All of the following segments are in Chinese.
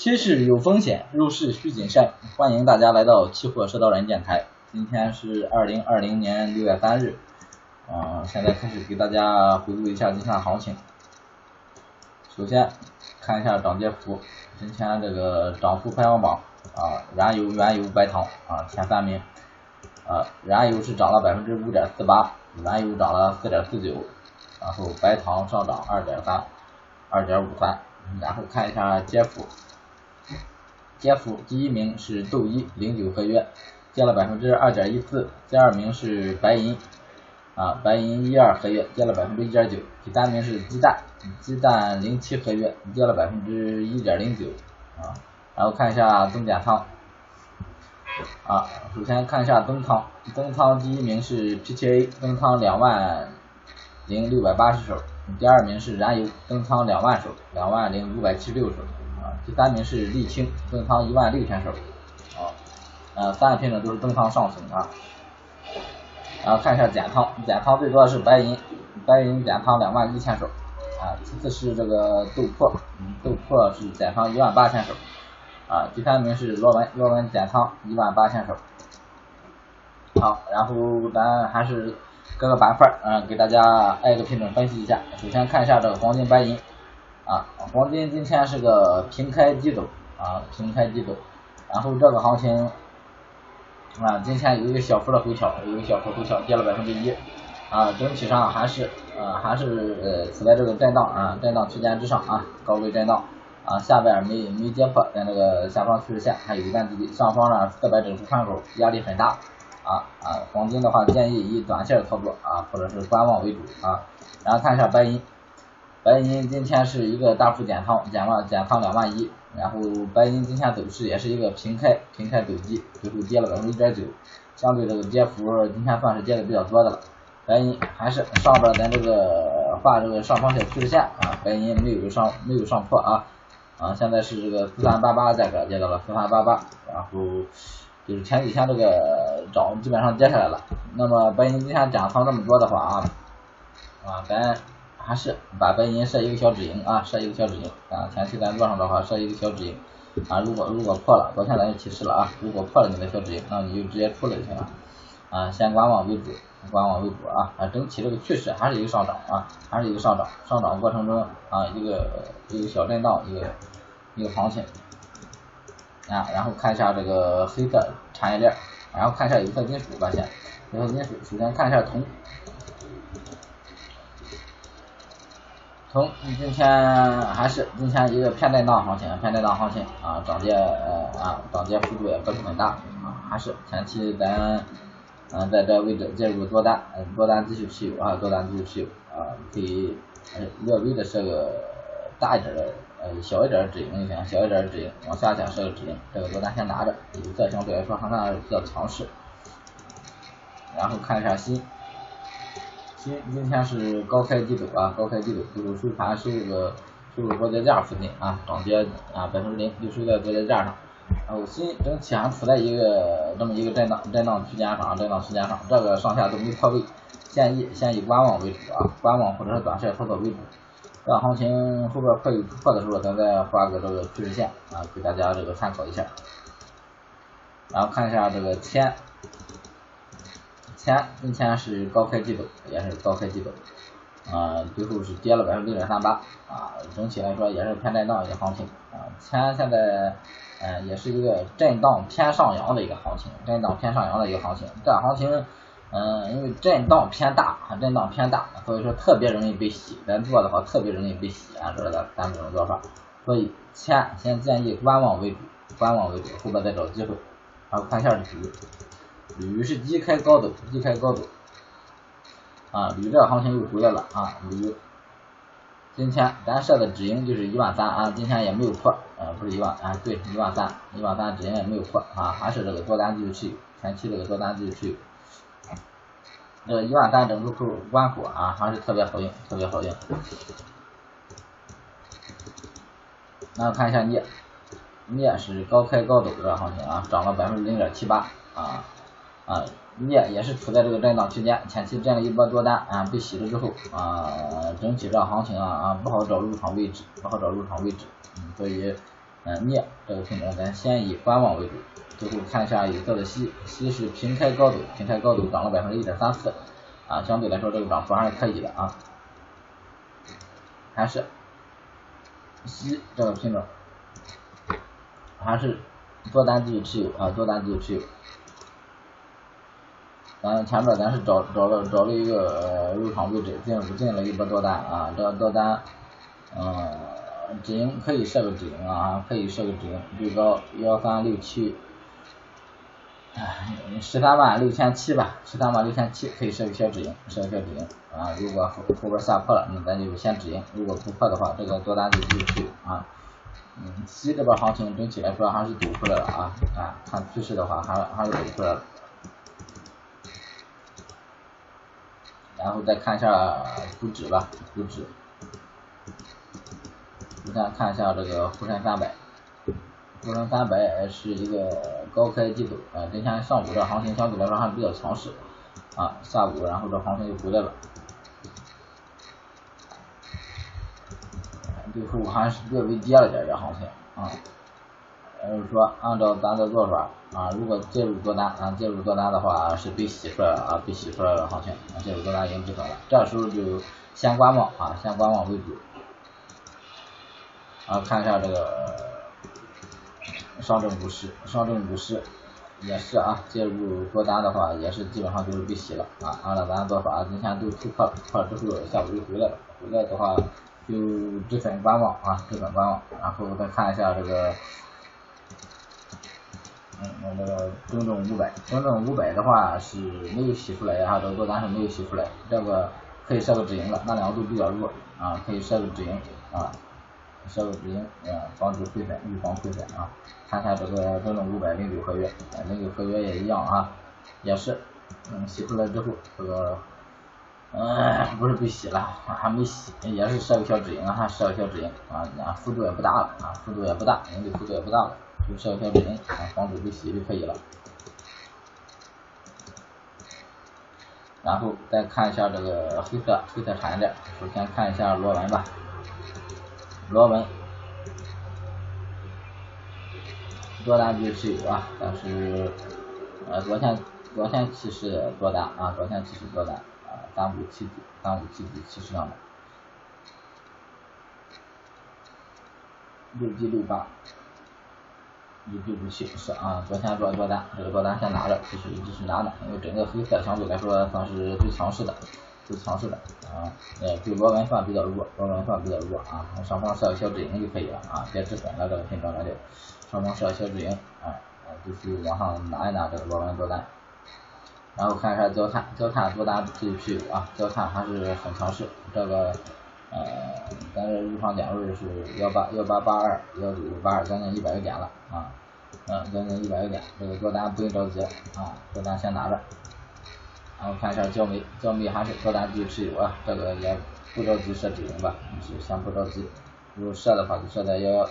期市有风险，入市需谨慎。欢迎大家来到期货社道人电台。今天是二零二零年六月三日，啊，现在开始给大家回顾一下今天的行情。首先看一下涨跌幅，今天这个涨幅排行榜啊，燃油、原油、白糖啊前三名，啊，燃油是涨了百分之五点四八，原油涨了四点四九，然后白糖上涨二点三，二点五三，然后看一下跌幅。跌幅第一名是豆一零九合约，跌了百分之二点一四。第二名是白银，啊，白银一二合约跌了百分之一点九。第三名是鸡蛋，鸡蛋零七合约跌了百分之一点零九，啊，然后看一下增减仓，啊，首先看一下增仓，增仓第一名是 PTA，增仓两万零六百八十手。第二名是燃油，增仓两万手，两万零五百七十六手。第三名是沥青，增仓一万六千手，啊，呃，三个品种都是增仓上行啊。然后看一下减仓，减仓最多的是白银，白银减仓两万一千手，啊，其次是这个豆粕，豆粕是减仓一万八千手，啊，第三名是螺纹，螺纹减仓一万八千手。好，然后咱还是各个板块，嗯，给大家挨个品种分析一下。首先看一下这个黄金、白银。啊，黄金今天是个平开低走啊，平开低走，然后这个行情啊，今天有一个小幅的回调，有一个小幅回调，跌了百分之一。啊，整体上还是呃还是呃处在这个震荡啊震荡区间之上啊，高位震荡。啊，下边没没跌破在那个下方趋势线，还有一段距离，上方呢四百整数窗口压力很大。啊啊，黄金的话建议以短线操作啊，或者是观望为主啊，然后看一下白银。白银今天是一个大幅减仓，减了减仓两万一，然后白银今天走势也是一个平开，平开走低，最后跌了百分之一点九，相对这个跌幅今天算是跌的比较多的了。白银还是上边咱这个画这个上方小趋势线啊，白银没有上没有上破啊啊，现在是这个四三八八价格跌到了四三八八，然后就是前几天这个涨基本上跌下来了，那么白银今天减仓这么多的话啊啊咱。还是把白银设一个小止盈啊，设一个小止盈啊。前期咱做上的话，设一个小止盈啊。如果如果破了，昨天咱就提示了啊。如果破了你的小止盈，那你就直接出了就行了啊。先观望为主，观望为主啊。啊，整体这个趋势还是一个上涨啊，还是一个上涨。上涨过程中啊，一个一个小震荡，一个一个行情啊。然后看一下这个黑色产业链，然后看一下有色金属发现，有色金属首先看一下铜。从今天还是今天一个偏震荡行情，偏震荡行情啊，涨跌呃啊涨跌幅度也不是很大啊，还是前期咱嗯在这位置介入多单，嗯多单继续持有啊，多单继续持有啊，可以略微的设个大一点的呃小一点的止盈就行，小一点的止盈往下降设个止盈，这个多单先拿着，有色相对来说还算比较强势，然后看一下新今今天是高开低走啊，高开低走，最后收盘收这个收个波节价附近啊，涨跌啊百分之零，就收在波节价上。然后新整体还处在一个这么一个震荡震荡区间上，震荡区间上，这个上下都没破位，建议先以观望为主啊，观望或者是短线操作为主。这行情后边破有突破的时候，咱再画个这个趋势线啊，给大家这个参考一下。然后看一下这个天。前今天是高开低走，也是高开低走，啊，最后是跌了百分之零点三八，啊，整体来说也是偏震荡一个行情，啊，前现在嗯也是一个震荡偏上扬的一个行情，震荡偏上扬的一个行情，这行情嗯因为震荡偏大，震荡偏大，所以说特别容易被洗，咱做的话特别容易被洗啊，这是咱咱这种做法，所以前先建议观望为主，观望为主，后边再找机会，然后看一下铝。铝是低开高走，低开高走，啊，铝这个行情又回来了啊，铝，今天咱设的止盈就是一万三啊，今天也没有破，呃，不是一万啊，对，一万三，一万三止盈也没有破啊，还是这个多单继续持有，前期这个多单继续持有，这个一万三整数口关口啊，还是特别好用，特别好用。那看一下镍，镍是高开高走这行情啊，涨了百分之零点七八啊。啊，镍也是处在这个震荡区间，前期震了一波多单啊，被洗了之后啊，整体这行情啊啊不好找入场位置，不好找入场位置，嗯，所以嗯镍这个品种，咱先以观望为主。最后看一下有色的锡，锡是平开高走，平开高走涨了百分之一点三四，啊，相对来说这个涨幅还是可以的啊。还是锡这个品种，还是多单继续持有啊，多单继续持有。咱前面咱是找找了找了一个入场位置，进进了一波多单啊，这多单，嗯，止盈可以设个止盈啊，可以设个止盈，最高幺三六七，十三万六千七吧，十三万六千七可以设个小止盈，设个小止盈啊，如果后后边下破了，那咱就先止盈，如果不破的话，这个多单就继续啊。嗯，西这边行情整体来说还是走出来了啊啊，看趋势的话还还是走出来了。然后再看一下股指吧，股指，你看看一下这个沪深三百，沪深三百是一个高开低走，啊，今天上午这行情相对来说还比较强势，啊，下午然后这行情就回来了，最后还是略微跌了点这行情，啊。就是说，按照咱的做法啊，如果介入多单啊，介入多单的话是被洗出来了啊，被洗出来了行情，介入多单已经止损了，这时候就先观望啊，先观望为主。啊，看一下这个上证股市，上证股市也是啊，介入多单的话也是基本上就是被洗了啊，按照咱的做法，今天都突破了，突破了之后下午又回来了，回来的话就止损观望啊，止损观望，然后再看一下这个。嗯，那个中证五百，中证五百的话是没有洗出来啊，这个多单是没有洗出来，这个可以设个止盈了，那两个都比较弱啊，可以设个止盈啊，设个止盈啊，防止亏损，预防亏损啊。看看这个中证五百零九合约，零九合约也一样啊，也是嗯洗出来之后，这个嗯不是被洗了，还没洗，也是设个小止盈啊，设个小止盈啊，幅度也不大了啊，幅度也不大，盈利幅度也不大了。就设个小止盈啊，防止被洗就可以了。然后再看一下这个黑色黑色产业链，首先看一下螺纹吧。螺纹多单继续持有啊，但是呃昨天昨天其实多单啊，昨天其实多单啊，三五七几三五七几其实上的六七六八。一对不起是啊，昨天做多单，这个多单先拿着，继续继续拿着，因为整个黑色相对来说算是最强势的，最强势的啊，呃，对螺纹算比较弱，螺纹算比较弱啊，上方设个小止盈就可以了啊，别止损了这个品种来就，上方设个小止盈啊，继续往上拿一拿这个螺纹多单，然后看一下焦炭，焦炭多单继续持有啊，焦炭还是很强势，这个。呃，咱这入场点位是幺八幺八八二幺九八二，将近一百个点了啊，嗯，将近一百个点，这个多单不用着急啊，多单先拿着。然后看一下焦煤，焦煤还是多单继续持有啊，这个也不着急设止盈吧，是先不着急，如果设的话就设在幺幺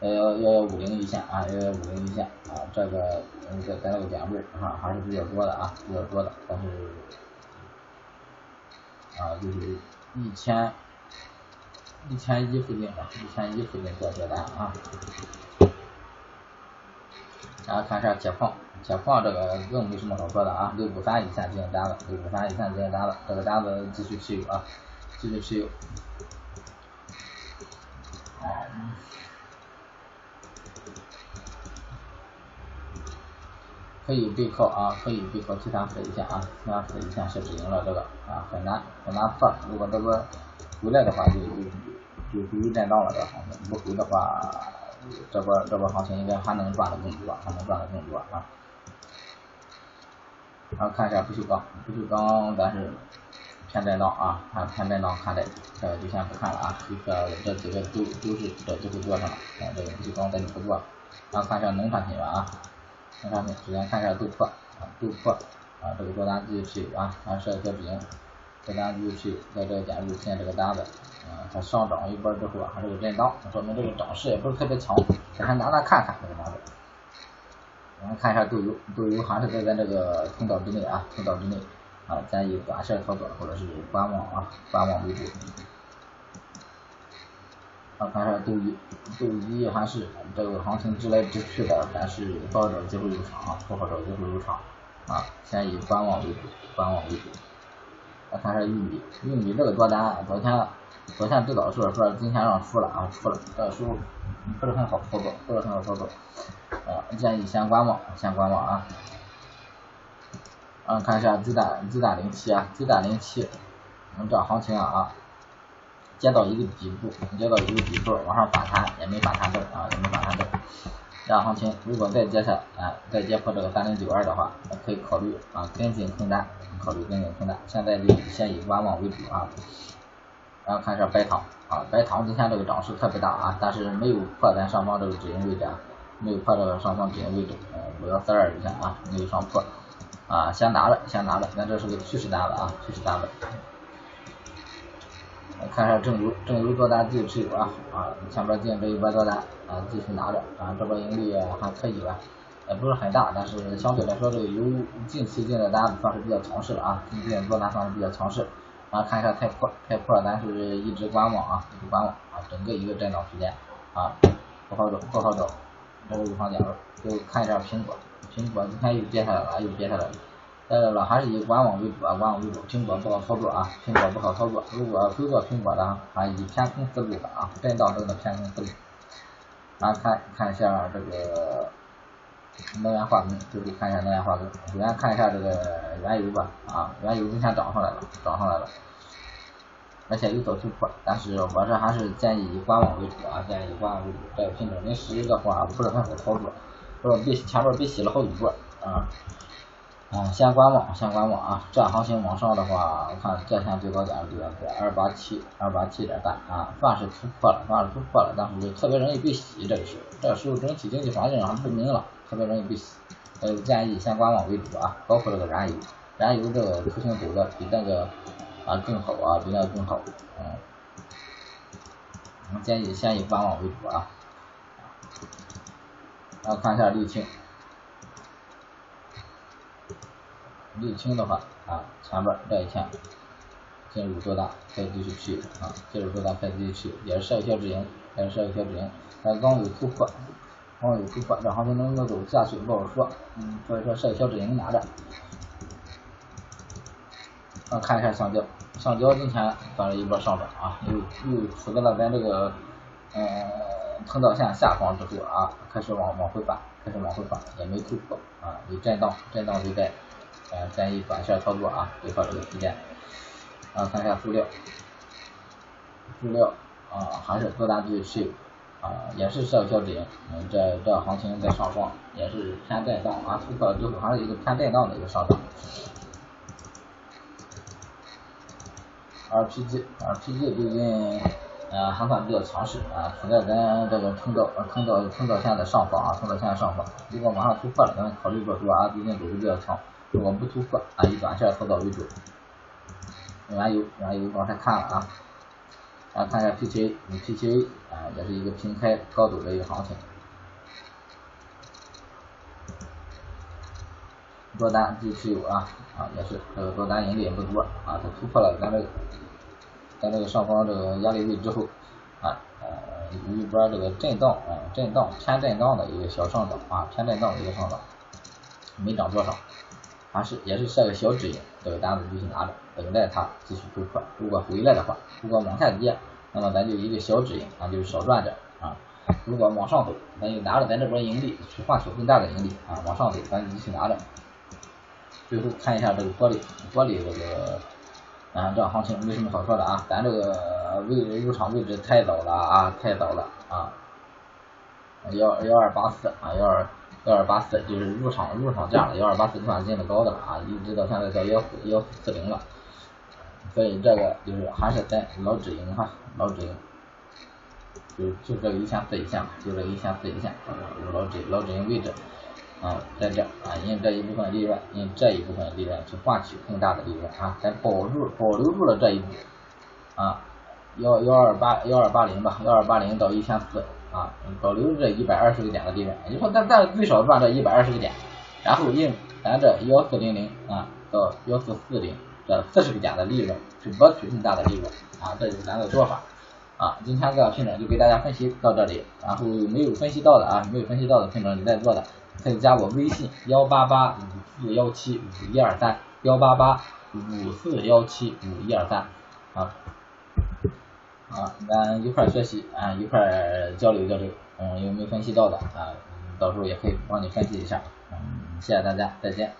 幺幺幺幺五零一线啊，幺幺五零一线啊，这个在在那个点位啊还是比较多的啊，比较多的，但是啊就是一千。一千一附近吧，一千一附近做多单啊。然后看一下铁矿，铁矿这个更没什么好说的啊，六五三一线进单子，六五三一线进单子，这个单子继续持有啊，继续持有。可以背靠啊，可以背靠七三四一线啊，七三四一线是止盈了这个啊，很难很难破，如果这个回来的话就就。就回于震荡了这个行情，不回的话，这波这波行情应该还能赚的更多，还能赚的更多啊。然后看一下不锈钢，不锈钢咱是偏震荡啊，看偏震荡看待，这个就先不看了啊。这个这几个都都是这最后做上了，啊，这个不锈钢咱就不做了。然后看一下农产品吧啊，农产品首先看一下豆粕啊，豆粕啊，这个多单继续持有啊，还是小止盈，多单继续持有，在这个点入现这个单子。啊，它上涨一波之后啊，还是个震荡，说明这个涨势也不是特别强，先拿来看看这个单子。我们看一下豆油，豆油还是在咱这个通道之内啊，通道之内啊，咱以短线操作或者是观望啊，观望为主。啊，看一下豆一，豆一还是这个行情直来直去的，但是不好找机会入场啊，不好找机会入场啊，先以观望为主，观望为主。来看一下玉米，玉米这个多单，昨天昨天最早说说今天让出了啊，出了，这书不是很好操作，不是很好操作，啊，建议先观望，先观望啊。啊，看一下鸡蛋，鸡蛋零七啊，鸡蛋零七，嗯，这行情啊，啊接到一个底部，接到一个底部，往上反弹也没反弹动啊，也没反弹动。这样行情如果再接下，哎，再接破这个三零九二的话，可以考虑啊跟进空单，考虑跟进空单。现在就先以观望为主啊。然后看一下白糖啊，白糖今天这个涨势特别大啊，但是没有破咱上方这个止盈位置，啊，没有破这个上方止盈位置，呃，五幺四二以下啊，没有上破。啊，先拿着，先拿着，咱这是个趋势单子啊，趋势单子。看一下正油，正油多单继续持有啊啊，前边进这一波多单啊，继续拿着啊，这波盈利还可以吧，也不是很大，但是相对来说这个油近期进的单子算是比较强势了啊，近期多单算是比较强势。然后，看一下太破，太破咱是一直观望啊，一直观望啊，整个一个震荡区间啊，不好找，不好找，这个有房点位，就看一下苹果。苹果今天又跌下来了，又跌下来了，来了还是以观望为主啊，观望为主。苹果不好操作啊，苹果不好操作。如果非做苹果的啊，以偏空思路的啊，震荡中的偏空思路。然后看看一下这个能源化工，就是看一下能源化工。首先看一下这个原油吧啊，原油今天涨上来了，涨上来了，而且有所突破。但是我这还是建议以观望为主啊，建议以观望为主。这个品种临时的话不是很好操作。被前面被洗了好几波啊啊，先观望，先观望啊。这行情往上的话，我看这天最高点是在二八七，二八七点三啊，算是突破了，算是突破了，但是就特别容易被洗。这个时候，这个时候整体经济环境还不明朗，特别容易被洗。呃，建议先观望为主啊，包括这个燃油，燃油这个出行走的比那个啊更好啊，比那个更好。嗯，我建议先以观望为主啊。然后看一下沥青，沥青的话啊，前边这一天进入多大，再继续去啊，进入多大再继续去，也是设一小止盈，也是设一小止盈，但刚有突破，刚有突破，这行情能不能走下去不好说，嗯，所以说设小止盈拿着。啊，看一下橡胶，橡胶今天算是一波上涨啊，又又处在了咱这个嗯。通道线下方之后啊，开始往往回反，开始往回反，也没突破啊，有震荡，震荡就在，呃，建议短线操作啊，对好这个区间。啊，看一下塑料，塑料啊，还是多单继续持有也是设小止盈，嗯，这这行情在上方，也是偏震荡啊，突破了之后还是一个偏震荡的一个上涨。RPG，RPG 最近。呃，还算比较强势啊，处在咱这个通道通道通道线的上方啊，通道线的上方。如果马上突破了，咱考虑做多啊，最近走势比较强。如果不突破啊，以短线操作为主。原油，原油刚才看了啊，啊，看一下 PTA，PTA 啊，也是一个平开高走的一个行情。多单继续有啊，啊，也是这个多单盈利也不多啊，它突破了咱这个。在这个上方这个压力位之后，啊呃有一波这个震荡啊震荡偏震荡的一个小上涨啊偏震荡的一个上涨，没涨多少，还是也是设个小止盈，这个单子继续拿着，等待它继续突破。如果回来的话，如果往下跌，那么咱就一个小止盈啊，就是少赚点啊。如果往上走，咱就拿着咱这波盈利去换取更大的盈利啊。往上走，咱就继续拿着。最后看一下这个玻璃，玻璃这个。啊，这行情没什么好说的啊，咱这个位入场位置太早了啊，太早了啊，幺幺二八四啊，幺二幺二八四就是入场入场价了，幺二八四算进的高的了啊，一直到现在到幺四幺四零了，所以这个就是还是在老止盈哈，老止盈，就就这个一线四一线，就这一线四一线，老止老止盈位置。啊，在这啊，用这一部分利润，用这一部分利润去换取更大的利润啊，咱保住保留住了这一步啊，幺幺二八幺二八零吧，幺二八零到一千四啊，保留这一百二十个点的利润，也就说咱咱最少赚这一百二十个点，然后用咱这幺四零零啊到幺四四零这四十个点的利润去博取更大的利润啊，这就是咱的做法啊，今天这个品种就给大家分析到这里，然后没有分析到的啊，没有分析到的品种你在做的，可以加我微信幺八八五四幺七五一二三幺八八五四幺七五一二三啊啊，咱一块学习啊，一块交流交流，嗯，有没有分析到的啊？到时候也可以帮你分析一下，嗯，谢谢大家，再见。